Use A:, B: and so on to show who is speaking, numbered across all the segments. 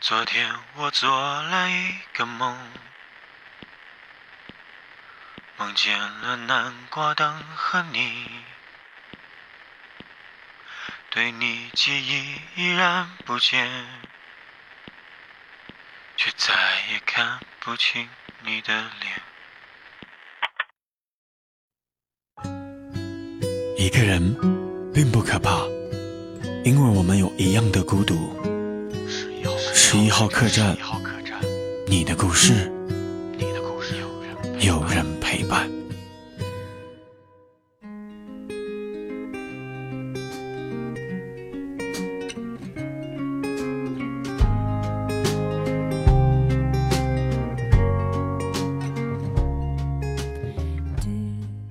A: 昨天我做了一个梦，梦见了南瓜灯和你，对你记忆依然不减，却再也看不清你的
B: 脸。一个人并不可怕，因为我们有一样的孤独。十一号客栈，你的故事，有人陪伴。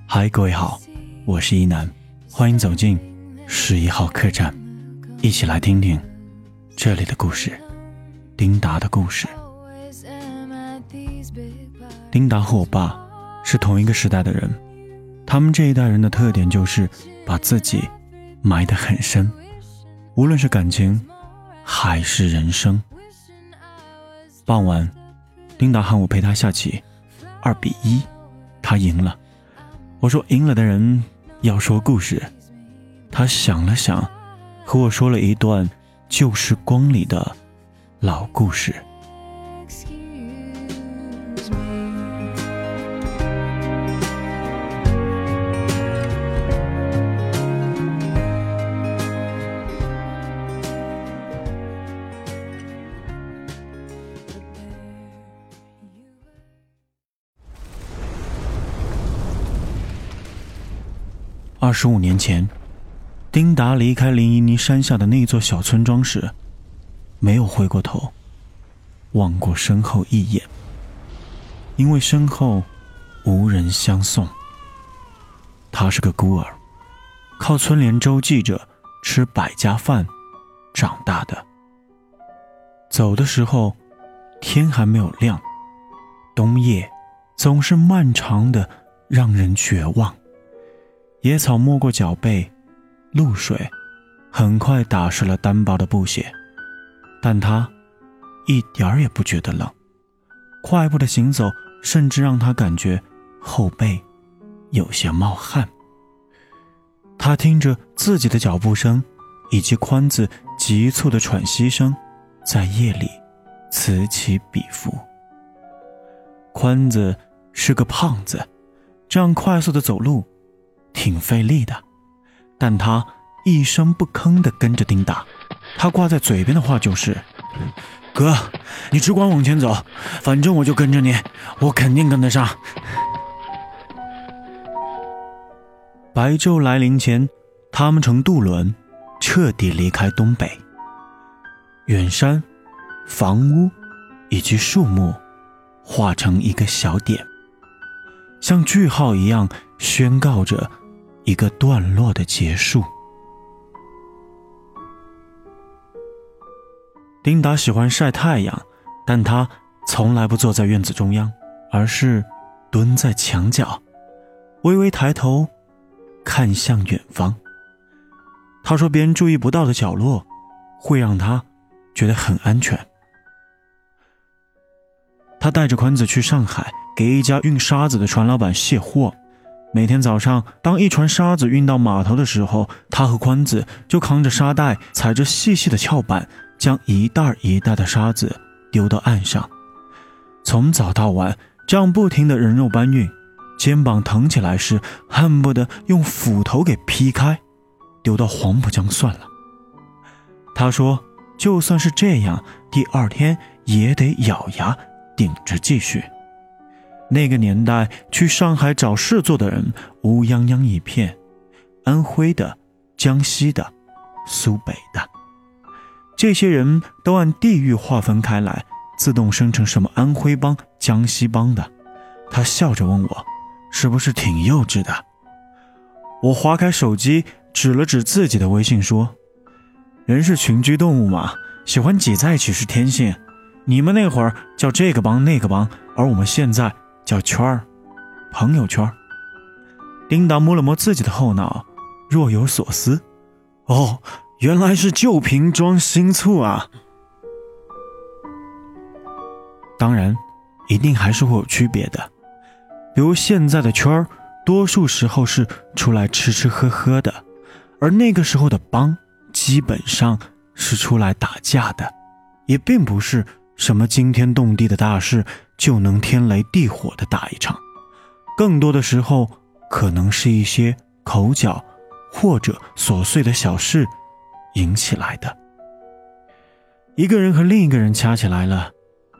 B: 嗨，各位好，我是一楠，欢迎走进十一号客栈，一起来听听这里的故事。丁达的故事。丁达和我爸是同一个时代的人，他们这一代人的特点就是把自己埋得很深，无论是感情还是人生。傍晚，丁达喊我陪他下棋，二比一，他赢了。我说赢了的人要说故事。他想了想，和我说了一段旧时光里的。老故事。二十五年前，丁达离开林依尼山下的那座小村庄时。没有回过头，望过身后一眼，因为身后无人相送。他是个孤儿，靠村连周记着吃百家饭长大的。走的时候，天还没有亮，冬夜总是漫长的，让人绝望。野草没过脚背，露水很快打湿了单薄的布鞋。但他一点儿也不觉得冷，快步的行走甚至让他感觉后背有些冒汗。他听着自己的脚步声以及宽子急促的喘息声，在夜里此起彼伏。宽子是个胖子，这样快速的走路挺费力的，但他一声不吭地跟着丁达。他挂在嘴边的话就是：“哥，你只管往前走，反正我就跟着你，我肯定跟得上。”白昼来临前，他们乘渡轮彻底离开东北。远山、房屋以及树木化成一个小点，像句号一样宣告着一个段落的结束。琳达喜欢晒太阳，但她从来不坐在院子中央，而是蹲在墙角，微微抬头看向远方。他说：“别人注意不到的角落，会让他觉得很安全。”他带着宽子去上海，给一家运沙子的船老板卸货。每天早上，当一船沙子运到码头的时候，他和宽子就扛着沙袋，踩着细细的壳板。将一袋一袋的沙子丢到岸上，从早到晚这样不停的人肉搬运，肩膀疼起来时恨不得用斧头给劈开，丢到黄浦江算了。他说：“就算是这样，第二天也得咬牙顶着继续。”那个年代去上海找事做的人乌泱泱一片，安徽的、江西的、苏北的。这些人都按地域划分开来，自动生成什么安徽帮、江西帮的。他笑着问我：“是不是挺幼稚的？”我划开手机，指了指自己的微信说：“人是群居动物嘛，喜欢挤在一起是天性。你们那会儿叫这个帮那个帮，而我们现在叫圈儿，朋友圈。”丁达摸了摸自己的后脑，若有所思：“哦。”原来是旧瓶装新醋啊！当然，一定还是会有区别的。比如现在的圈儿，多数时候是出来吃吃喝喝的，而那个时候的帮，基本上是出来打架的，也并不是什么惊天动地的大事就能天雷地火的打一场，更多的时候可能是一些口角或者琐碎的小事引起来的。一个人和另一个人掐起来了，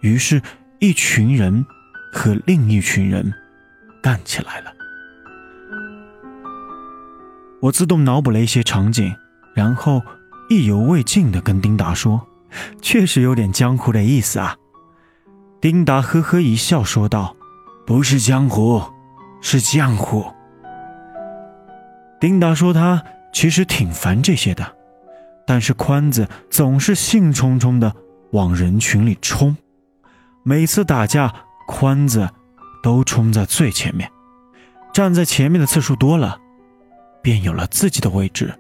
B: 于是，一群人和另一群人。干起来了！我自动脑补了一些场景，然后意犹未尽地跟丁达说：“确实有点江湖的意思啊。”丁达呵呵一笑，说道：“不是江湖，是浆糊。”丁达说他其实挺烦这些的，但是宽子总是兴冲冲地往人群里冲，每次打架，宽子。都冲在最前面，站在前面的次数多了，便有了自己的位置。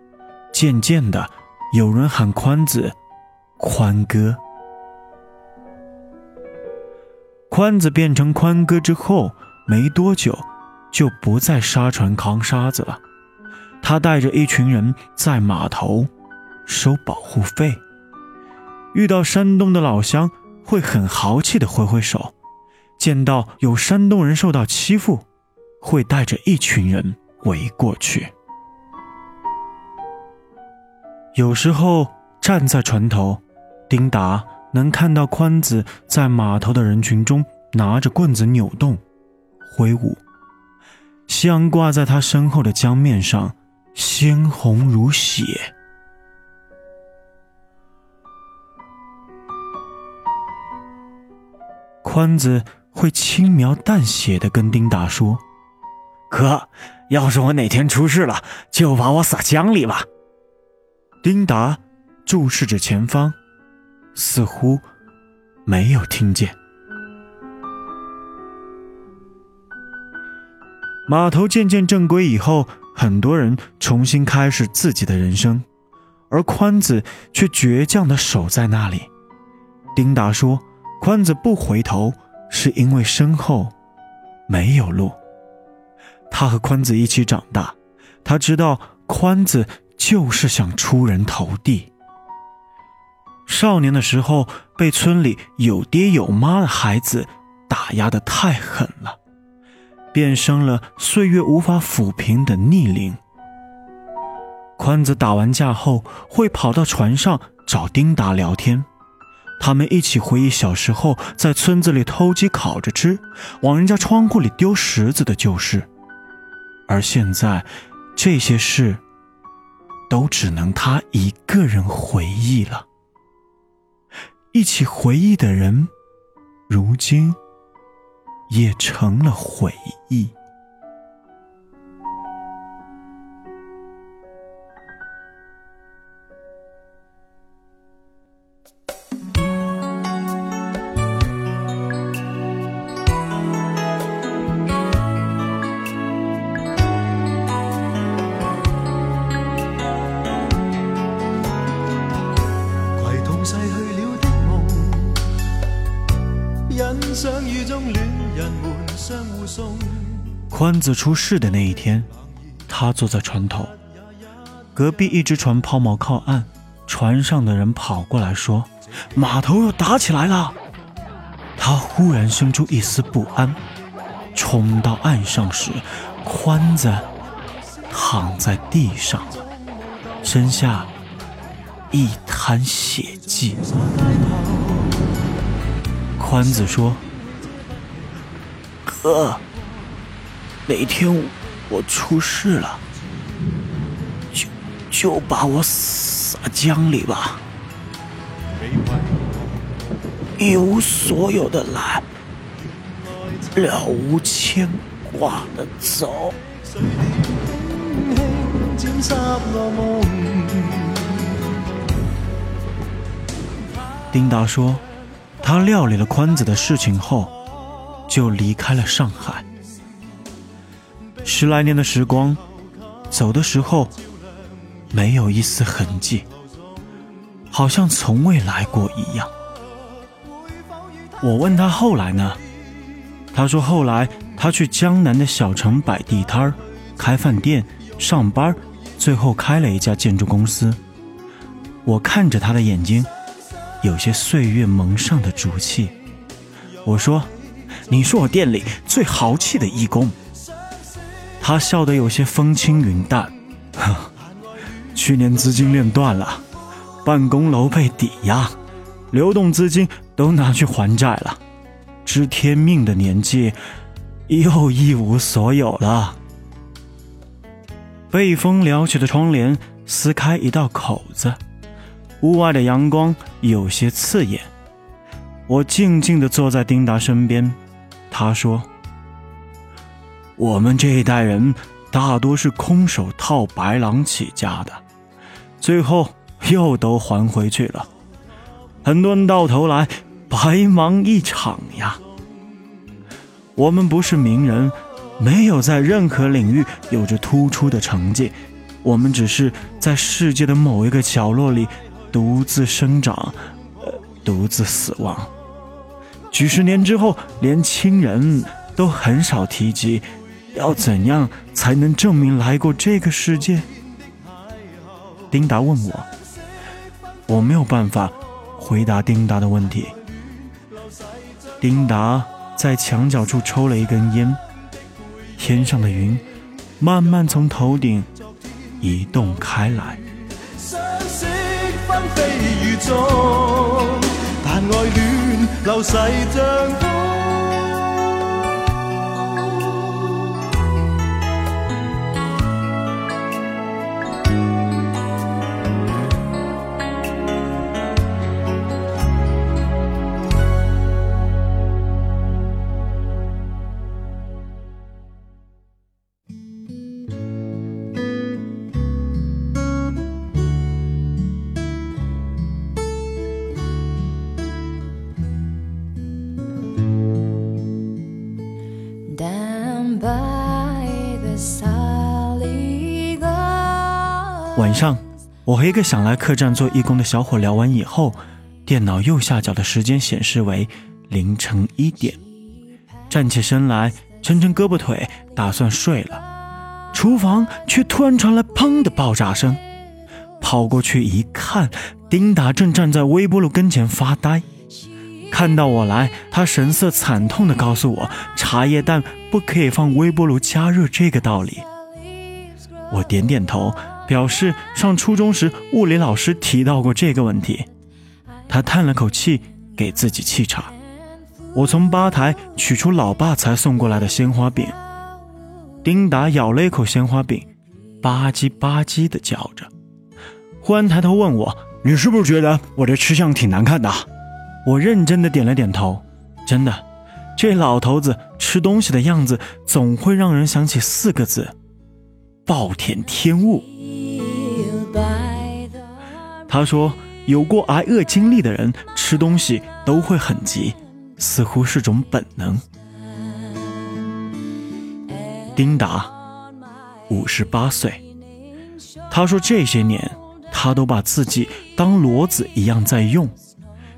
B: 渐渐的，有人喊宽子，宽哥。宽子变成宽哥之后，没多久就不再沙船扛沙子了。他带着一群人在码头收保护费，遇到山东的老乡，会很豪气的挥挥手。见到有山东人受到欺负，会带着一群人围过去。有时候站在船头，丁达能看到宽子在码头的人群中拿着棍子扭动、挥舞，夕阳挂在他身后的江面上，鲜红如血。宽子。会轻描淡写的跟丁达说：“哥，要是我哪天出事了，就把我撒江里吧。”丁达注视着前方，似乎没有听见。码头渐渐正规以后，很多人重新开始自己的人生，而宽子却倔强的守在那里。丁达说：“宽子不回头。”是因为身后没有路。他和宽子一起长大，他知道宽子就是想出人头地。少年的时候被村里有爹有妈的孩子打压的太狠了，便生了岁月无法抚平的逆鳞。宽子打完架后会跑到船上找丁达聊天。他们一起回忆小时候在村子里偷鸡烤着吃，往人家窗户里丢石子的旧事，而现在，这些事都只能他一个人回忆了。一起回忆的人，如今也成了回忆。相遇中，恋人们相欢宽子出事的那一天，他坐在船头，隔壁一只船抛锚靠岸，船上的人跑过来说：“码头又打起来了。”他忽然生出一丝不安，冲到岸上时，宽子躺在地上，身下一滩血迹。宽子说：“呃，哪天我出事了，就就把我撒江里吧，一无所有的来，了无牵挂的走。”丁达说。他料理了宽子的事情后，就离开了上海。十来年的时光，走的时候没有一丝痕迹，好像从未来过一样。我问他后来呢？他说后来他去江南的小城摆地摊儿、开饭店、上班，最后开了一家建筑公司。我看着他的眼睛，有些岁月蒙上的浊气。我说：“你是我店里最豪气的义工。”他笑得有些风轻云淡。去年资金链断了，办公楼被抵押，流动资金都拿去还债了，知天命的年纪又一无所有了。被风撩起的窗帘撕开一道口子，屋外的阳光有些刺眼。我静静地坐在丁达身边，他说：“我们这一代人大多是空手套白狼起家的。”最后又都还回去了，很多人到头来白忙一场呀。我们不是名人，没有在任何领域有着突出的成绩，我们只是在世界的某一个角落里独自生长，呃，独自死亡。几十年之后，连亲人都很少提及，要怎样才能证明来过这个世界？丁达问我，我没有办法回答丁达的问题。丁达在墙角处抽了一根烟，天上的云慢慢从头顶移动开来。流逝像风。上，我和一个想来客栈做义工的小伙聊完以后，电脑右下角的时间显示为凌晨一点。站起身来，抻抻胳膊腿，打算睡了，厨房却突然传来“砰”的爆炸声。跑过去一看，丁达正站在微波炉跟前发呆。看到我来，他神色惨痛地告诉我：“茶叶蛋不可以放微波炉加热这个道理。”我点点头。表示上初中时物理老师提到过这个问题，他叹了口气，给自己沏茶。我从吧台取出老爸才送过来的鲜花饼，丁达咬了一口鲜花饼，吧唧吧唧的叫着，忽然抬头问我：“你是不是觉得我这吃相挺难看的？”我认真的点了点头，真的，这老头子吃东西的样子总会让人想起四个字：暴殄天物。他说：“有过挨饿经历的人吃东西都会很急，似乎是种本能。”丁达，五十八岁。他说：“这些年，他都把自己当骡子一样在用，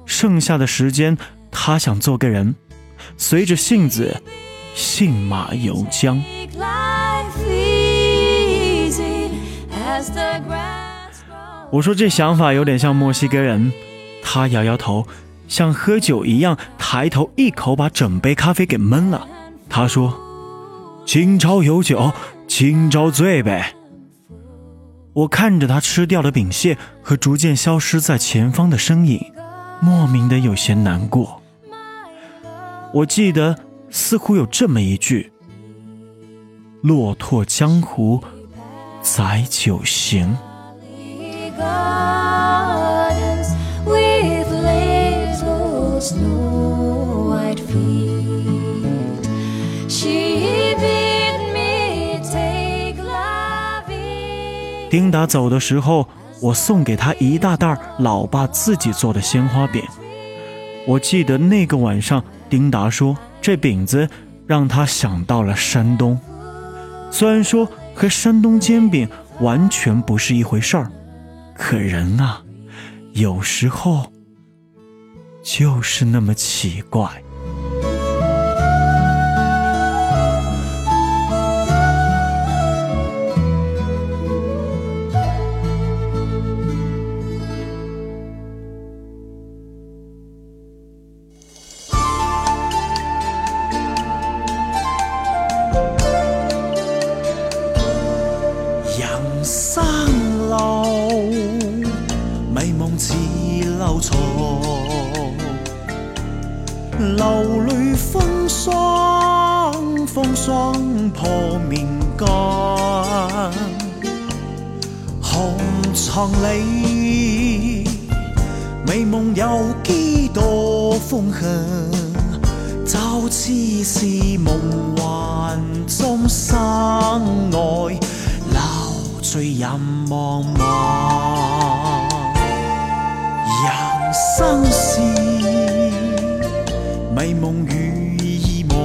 B: 剩下的时间，他想做个人，随着性子，信马由缰。”我说这想法有点像墨西哥人，他摇摇头，像喝酒一样抬头一口把整杯咖啡给闷了。他说：“今朝有酒今朝醉呗。”我看着他吃掉的饼屑和逐渐消失在前方的身影，莫名的有些难过。我记得似乎有这么一句：“落拓江湖，载酒行。”丁达走的时候，我送给他一大袋老爸自己做的鲜花饼。我记得那个晚上，丁达说这饼子让他想到了山东，虽然说和山东煎饼完全不是一回事儿。可人啊，有时候就是那么奇怪。尘里，美梦有几多风痕？就似是梦幻中生爱。醉人茫茫，人生是美梦与意忘，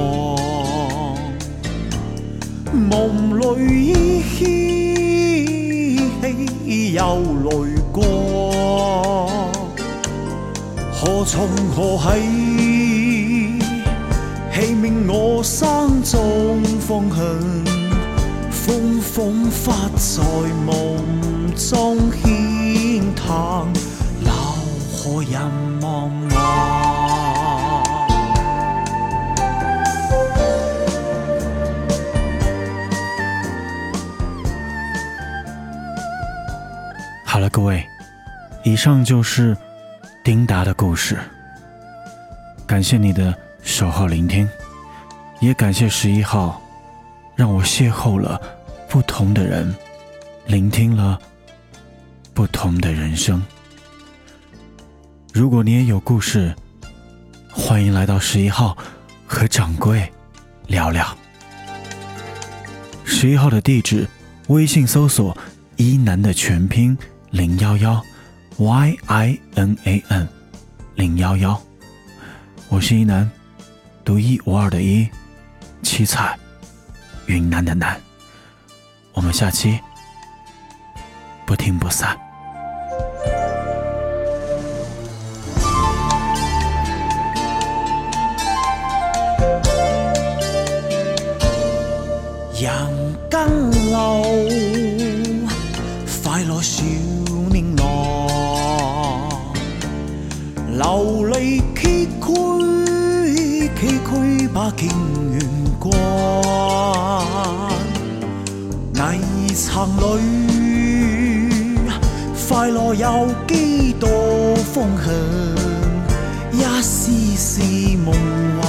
B: 梦里有泪光，何从何起，器命我生中方向。风风发在梦中牵叹，留何人望望？各位，以上就是丁达的故事。感谢你的守候聆听，也感谢十一号，让我邂逅了。不同的人，聆听了不同的人生。如果你也有故事，欢迎来到十一号和掌柜聊聊。十一号的地址，微信搜索“一南”的全拼零幺幺，Y I N A N 零幺幺。我是一南，独一无二的一，七彩云南的南。我们下期不听不散。行旅，快乐有几多方向？一丝丝梦幻